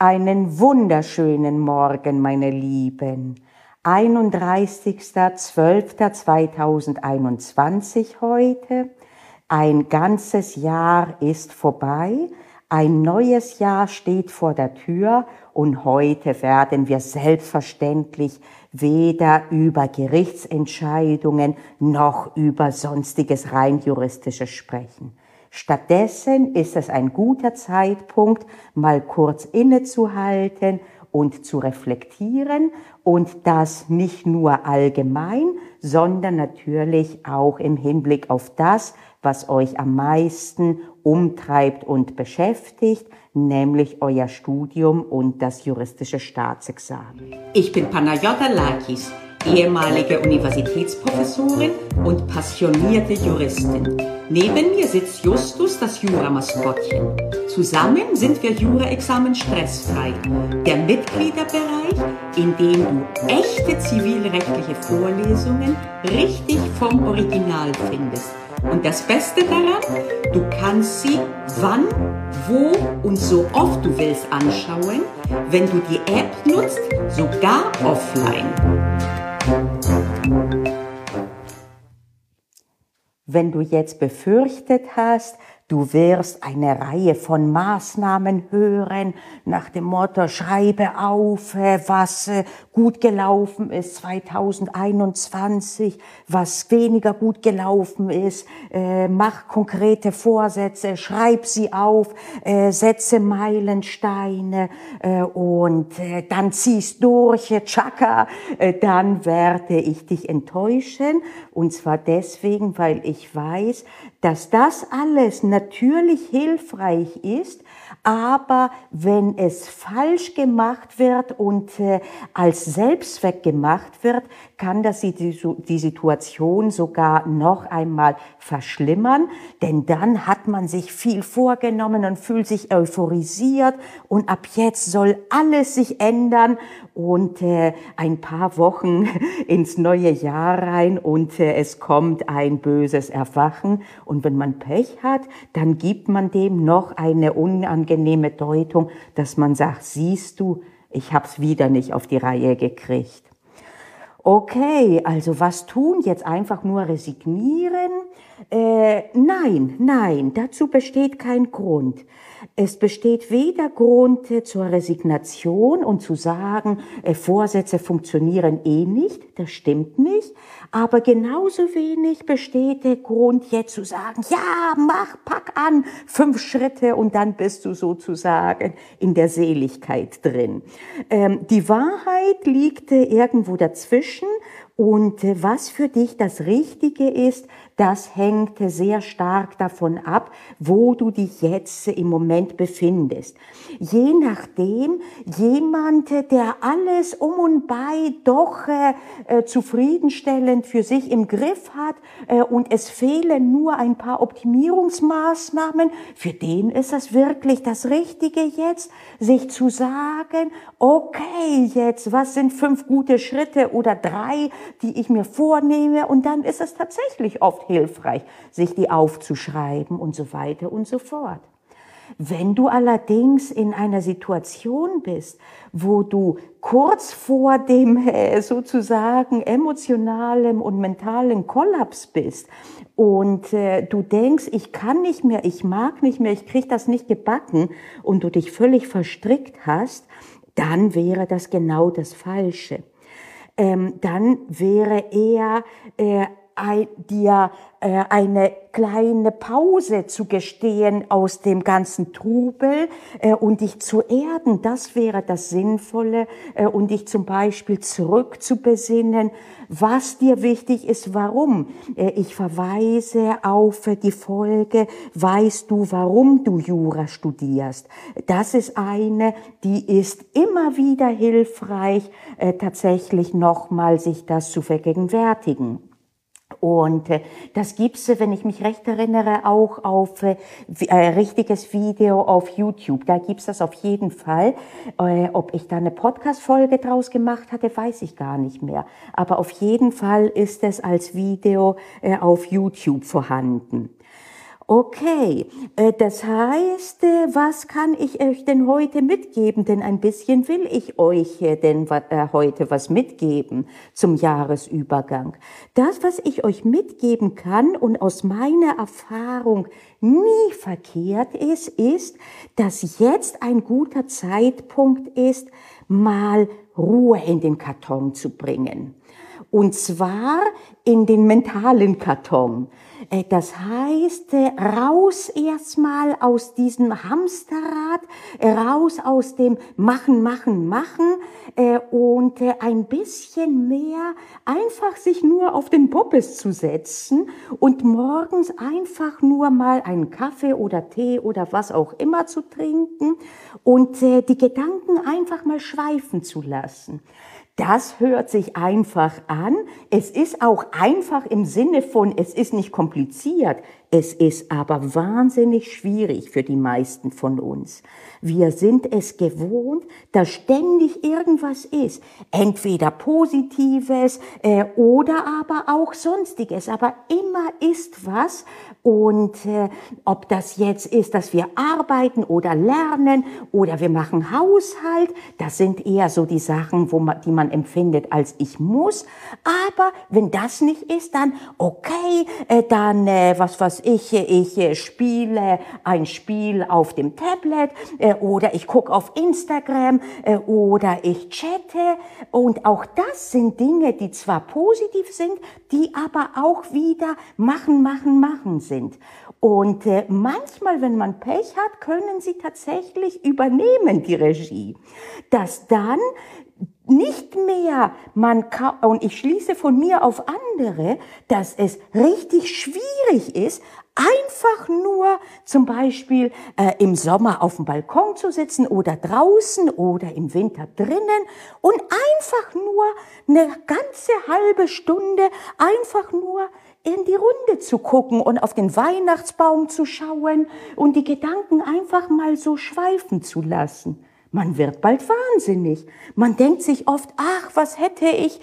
Einen wunderschönen Morgen, meine Lieben. 31.12.2021 heute. Ein ganzes Jahr ist vorbei. Ein neues Jahr steht vor der Tür und heute werden wir selbstverständlich weder über Gerichtsentscheidungen noch über sonstiges rein juristisches sprechen. Stattdessen ist es ein guter Zeitpunkt, mal kurz innezuhalten und zu reflektieren und das nicht nur allgemein, sondern natürlich auch im Hinblick auf das, was euch am meisten umtreibt und beschäftigt, nämlich euer Studium und das juristische Staatsexamen. Ich bin Panayota Lakis ehemalige Universitätsprofessorin und passionierte Juristin. Neben mir sitzt Justus, das Juramaskottchen. Zusammen sind wir Jura-Examen stressfrei. Der Mitgliederbereich, in dem du echte zivilrechtliche Vorlesungen richtig vom Original findest. Und das Beste daran, du kannst sie wann, wo und so oft du willst anschauen, wenn du die App nutzt, sogar offline. Wenn du jetzt befürchtet hast, Du wirst eine Reihe von Maßnahmen hören nach dem Motto, schreibe auf, äh, was äh, gut gelaufen ist 2021, was weniger gut gelaufen ist, äh, mach konkrete Vorsätze, schreib sie auf, setze Meilensteine und dann ziehst durch, Chaka, dann werde ich dich enttäuschen. Und zwar deswegen, weil ich weiß, dass das alles natürlich hilfreich ist, aber wenn es falsch gemacht wird und äh, als Selbstzweck gemacht wird, kann das die, die Situation sogar noch einmal verschlimmern, denn dann hat man sich viel vorgenommen und fühlt sich euphorisiert und ab jetzt soll alles sich ändern und äh, ein paar Wochen ins neue Jahr rein und äh, es kommt ein böses Erwachen und wenn man Pech hat, dann gibt man dem noch eine unangenehme Deutung, dass man sagt, siehst du, ich hab's wieder nicht auf die Reihe gekriegt. Okay, also was tun? Jetzt einfach nur resignieren? Äh, nein, nein, dazu besteht kein Grund. Es besteht weder Grund zur Resignation und zu sagen, äh, Vorsätze funktionieren eh nicht, das stimmt nicht, aber genauso wenig besteht der Grund jetzt zu sagen, ja, mach, pack an, fünf Schritte und dann bist du sozusagen in der Seligkeit drin. Ähm, die Wahrheit liegt irgendwo dazwischen und äh, was für dich das Richtige ist, das hängt sehr stark davon ab, wo du dich jetzt im Moment befindest. Je nachdem, jemand, der alles um und bei doch äh, äh, zufriedenstellend für sich im Griff hat äh, und es fehlen nur ein paar Optimierungsmaßnahmen, für den ist es wirklich das Richtige jetzt, sich zu sagen, okay, jetzt, was sind fünf gute Schritte oder drei, die ich mir vornehme und dann ist es tatsächlich oft hilfreich, sich die aufzuschreiben und so weiter und so fort. Wenn du allerdings in einer Situation bist, wo du kurz vor dem äh, sozusagen emotionalen und mentalen Kollaps bist und äh, du denkst, ich kann nicht mehr, ich mag nicht mehr, ich krieg das nicht gebacken und du dich völlig verstrickt hast, dann wäre das genau das Falsche. Ähm, dann wäre eher äh, dir äh, eine kleine Pause zu gestehen aus dem ganzen Trubel äh, und dich zu erden, das wäre das Sinnvolle äh, und dich zum Beispiel zurück zu besinnen, was dir wichtig ist, warum. Ich verweise auf die Folge, weißt du, warum du Jura studierst. Das ist eine, die ist immer wieder hilfreich, tatsächlich nochmal sich das zu vergegenwärtigen. Und äh, das gibt's, wenn ich mich recht erinnere, auch auf äh, äh, richtiges Video auf YouTube. Da gibt's das auf jeden Fall. Äh, ob ich da eine Podcast-Folge draus gemacht hatte, weiß ich gar nicht mehr. Aber auf jeden Fall ist es als Video äh, auf YouTube vorhanden. Okay, äh, das heißt, äh, was kann ich euch denn heute mitgeben? Denn ein bisschen will ich euch äh, denn heute was mitgeben zum Jahresübergang. Das, was ich euch mitgeben kann und aus meiner Erfahrung nie verkehrt ist, ist, dass jetzt ein guter Zeitpunkt ist, mal Ruhe in den Karton zu bringen. Und zwar in den mentalen Karton. Äh, das heißt, äh, raus erstmal aus diesem Hamsterrad, äh, raus aus dem Machen, Machen, Machen und ein bisschen mehr einfach sich nur auf den Poppes zu setzen und morgens einfach nur mal einen Kaffee oder Tee oder was auch immer zu trinken und die Gedanken einfach mal schweifen zu lassen. Das hört sich einfach an. Es ist auch einfach im Sinne von, es ist nicht kompliziert. Es ist aber wahnsinnig schwierig für die meisten von uns. Wir sind es gewohnt, dass ständig irgendwas ist. Entweder Positives äh, oder aber auch Sonstiges. Aber immer ist was. Und äh, ob das jetzt ist, dass wir arbeiten oder lernen oder wir machen Haushalt, das sind eher so die Sachen, wo man, die man empfindet als ich muss. Aber wenn das nicht ist, dann okay, äh, dann äh, was was ich, ich spiele ein Spiel auf dem Tablet äh, oder ich gucke auf Instagram äh, oder ich chatte. Und auch das sind Dinge, die zwar positiv sind, die aber auch wieder machen, machen, machen sind. Und äh, manchmal, wenn man Pech hat, können sie tatsächlich übernehmen, die Regie. Dass dann nicht mehr man kann, und ich schließe von mir auf andere, dass es richtig schwierig ist, einfach nur zum Beispiel äh, im Sommer auf dem Balkon zu sitzen oder draußen oder im Winter drinnen und einfach nur eine ganze halbe Stunde einfach nur in die Runde zu gucken und auf den Weihnachtsbaum zu schauen und die Gedanken einfach mal so schweifen zu lassen. Man wird bald wahnsinnig. Man denkt sich oft, ach, was hätte ich,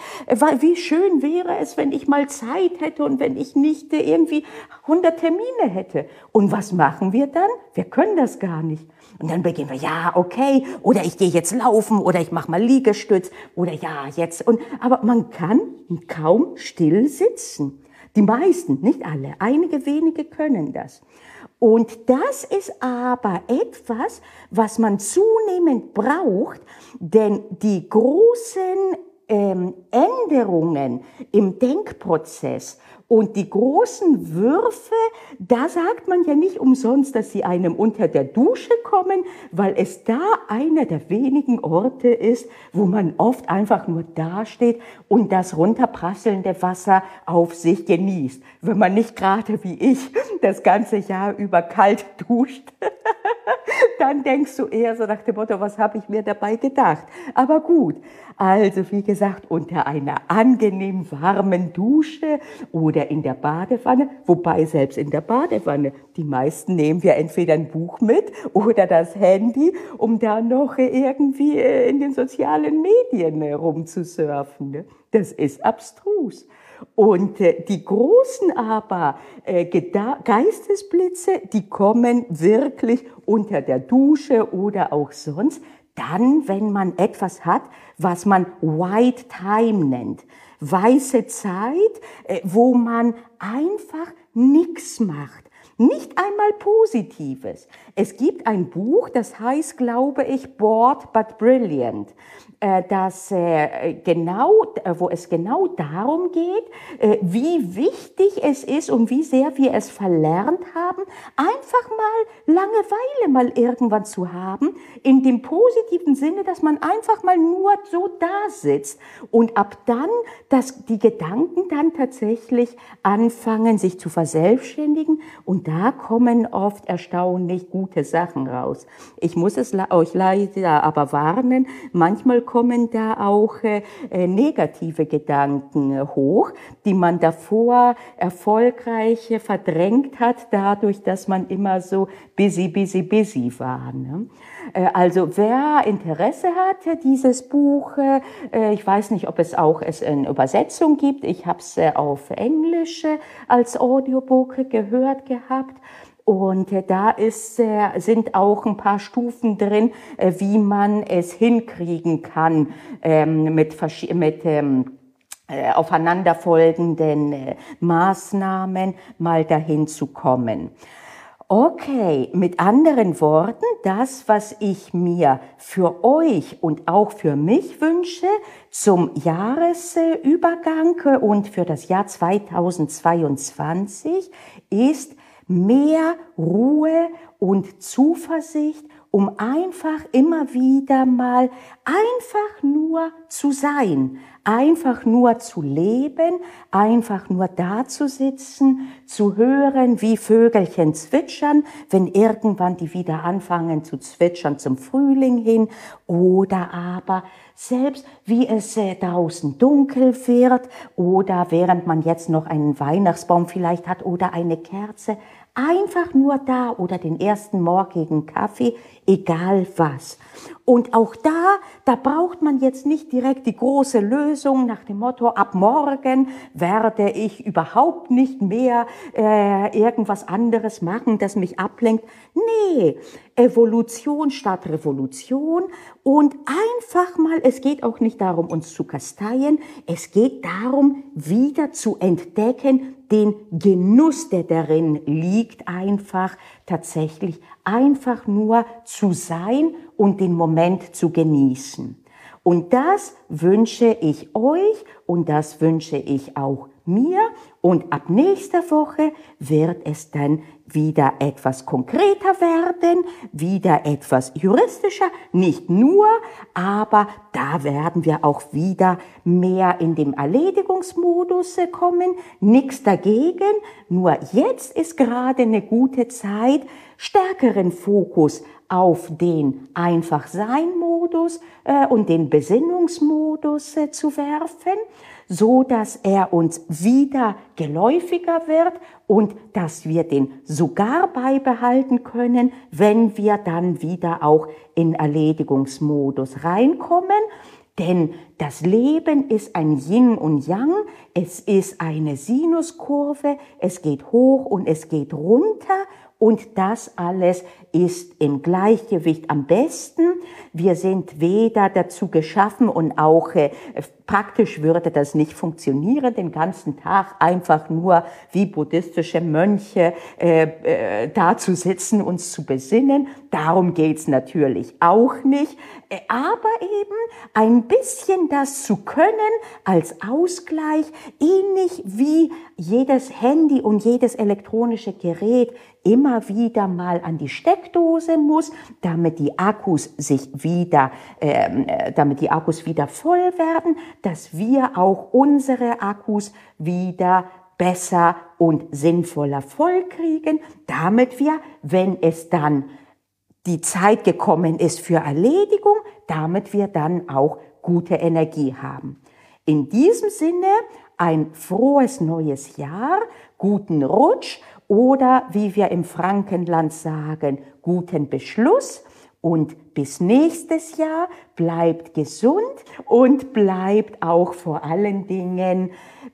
wie schön wäre es, wenn ich mal Zeit hätte und wenn ich nicht irgendwie 100 Termine hätte. Und was machen wir dann? Wir können das gar nicht. Und dann beginnen wir, ja, okay, oder ich gehe jetzt laufen oder ich mache mal Liegestütz oder ja, jetzt. Und, aber man kann kaum still sitzen. Die meisten, nicht alle, einige wenige können das. Und das ist aber etwas, was man zunehmend braucht, denn die großen ähm, Änderungen im Denkprozess und die großen Würfe, da sagt man ja nicht umsonst, dass sie einem unter der Dusche kommen, weil es da einer der wenigen Orte ist, wo man oft einfach nur dasteht und das runterprasselnde Wasser auf sich genießt. Wenn man nicht gerade wie ich das ganze Jahr über kalt duscht, dann denkst du eher so nach dem Motto, was habe ich mir dabei gedacht? Aber gut, also wie gesagt, unter einer angenehm warmen Dusche oder in der Badewanne, wobei selbst in der Badewanne, die meisten nehmen wir entweder ein Buch mit oder das Handy, um da noch irgendwie äh, in den sozialen Medien äh, rumzusurfen. Ne? Das ist abstrus. Und äh, die großen aber Geistesblitze, die kommen wirklich unter der Dusche oder auch sonst, dann, wenn man etwas hat, was man White Time nennt. Weiße Zeit, äh, wo man einfach nichts macht. Nicht einmal Positives. Es gibt ein Buch, das heißt, glaube ich, Bored but Brilliant. Äh, das äh, genau, äh, wo es genau darum geht, wie wichtig es ist und wie sehr wir es verlernt haben, einfach mal Langeweile mal irgendwann zu haben, in dem positiven Sinne, dass man einfach mal nur so da sitzt und ab dann, dass die Gedanken dann tatsächlich anfangen, sich zu verselbstständigen und da kommen oft erstaunlich gute Sachen raus. Ich muss es euch leider aber warnen, manchmal kommen da auch äh, äh, negative Gedanken äh, hoch, die man davor erfolgreich verdrängt hat, dadurch, dass man immer so busy, busy, busy war. Ne? Äh, also wer Interesse hat, dieses Buch, äh, ich weiß nicht, ob es auch es in Übersetzung gibt. Ich habe es auf Englisch als Audiobook gehört gehabt. Und äh, da ist, äh, sind auch ein paar Stufen drin, äh, wie man es hinkriegen kann ähm, mit, mit ähm, äh, aufeinanderfolgenden äh, Maßnahmen mal dahin zu kommen. Okay, mit anderen Worten, das, was ich mir für euch und auch für mich wünsche zum Jahresübergang und für das Jahr 2022, ist mehr Ruhe und Zuversicht, um einfach immer wieder mal einfach nur zu sein, einfach nur zu leben, einfach nur da zu sitzen, zu hören, wie Vögelchen zwitschern, wenn irgendwann die wieder anfangen zu zwitschern zum Frühling hin, oder aber selbst wie es äh, draußen dunkel wird, oder während man jetzt noch einen Weihnachtsbaum vielleicht hat oder eine Kerze, Einfach nur da oder den ersten morgigen Kaffee, egal was. Und auch da, da braucht man jetzt nicht direkt die große Lösung nach dem Motto, ab morgen werde ich überhaupt nicht mehr äh, irgendwas anderes machen, das mich ablenkt. Nee, Evolution statt Revolution und einfach mal, es geht auch nicht darum, uns zu kasteien, es geht darum, wieder zu entdecken, den Genuss, der darin liegt, einfach tatsächlich einfach nur zu sein und den Moment zu genießen. Und das wünsche ich euch und das wünsche ich auch mir. Und ab nächster Woche wird es dann wieder etwas konkreter werden, wieder etwas juristischer, nicht nur, aber da werden wir auch wieder mehr in dem Erledigungsmodus kommen. Nichts dagegen, nur jetzt ist gerade eine gute Zeit, stärkeren Fokus auf den Einfach-Sein-Modus äh, und den Besinnungsmodus äh, zu werfen so dass er uns wieder geläufiger wird und dass wir den sogar beibehalten können, wenn wir dann wieder auch in Erledigungsmodus reinkommen. Denn das Leben ist ein Yin und Yang, es ist eine Sinuskurve, es geht hoch und es geht runter. Und das alles ist im Gleichgewicht am besten. Wir sind weder dazu geschaffen und auch äh, praktisch würde das nicht funktionieren, den ganzen Tag einfach nur wie buddhistische Mönche äh, äh, da zu sitzen, uns zu besinnen. Darum geht's natürlich auch nicht. Äh, aber eben ein bisschen das zu können als Ausgleich, ähnlich wie jedes Handy und jedes elektronische Gerät immer wieder mal an die Steckdose muss, damit die Akkus sich wieder, ähm, äh, damit die Akkus wieder voll werden, dass wir auch unsere Akkus wieder besser und sinnvoller voll kriegen, damit wir, wenn es dann die Zeit gekommen ist für Erledigung, damit wir dann auch gute Energie haben. In diesem Sinne ein frohes neues Jahr, guten Rutsch oder wie wir im Frankenland sagen, guten Beschluss und bis nächstes Jahr bleibt gesund und bleibt auch vor allen Dingen,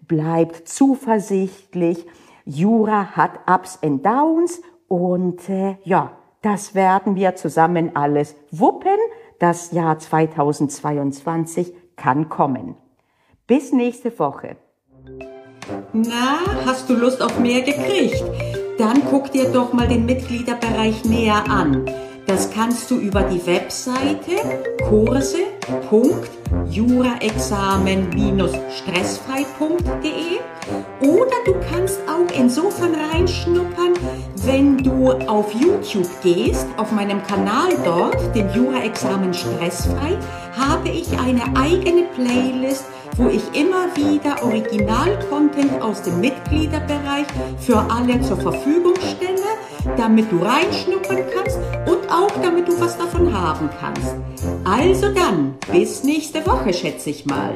bleibt zuversichtlich. Jura hat Ups and Downs und äh, ja, das werden wir zusammen alles wuppen. Das Jahr 2022 kann kommen. Bis nächste Woche. Na, hast du Lust auf mehr gekriegt? Dann guck dir doch mal den Mitgliederbereich näher an. Das kannst du über die Webseite kurse.juraexamen-stressfrei.de oder du kannst auch insofern reinschnuppern, wenn du auf YouTube gehst, auf meinem Kanal dort, dem Jura-Examen Stressfrei, habe ich eine eigene Playlist, wo ich immer wieder Original-Content aus dem Mitgliederbereich für alle zur Verfügung stelle, damit du reinschnuppern kannst und auch damit du was davon haben kannst. Also dann, bis nächste Woche, schätze ich mal.